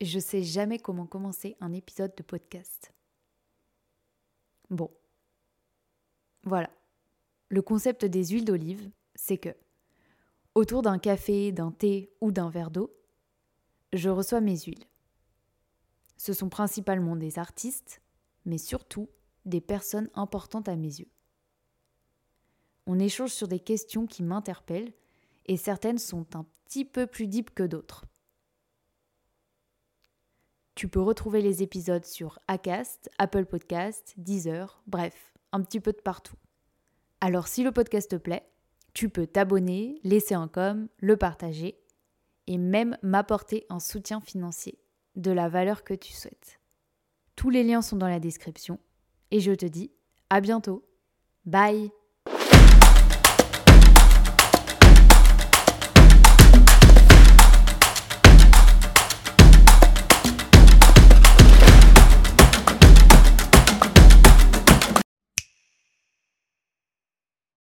je sais jamais comment commencer un épisode de podcast. Bon. Voilà. Le concept des huiles d'olive, c'est que, autour d'un café, d'un thé ou d'un verre d'eau, je reçois mes huiles. Ce sont principalement des artistes, mais surtout des personnes importantes à mes yeux. On échange sur des questions qui m'interpellent et certaines sont un petit peu plus deep que d'autres. Tu peux retrouver les épisodes sur Acast, Apple Podcast, Deezer, bref, un petit peu de partout. Alors si le podcast te plaît, tu peux t'abonner, laisser un com, le partager et même m'apporter un soutien financier de la valeur que tu souhaites. Tous les liens sont dans la description et je te dis à bientôt. Bye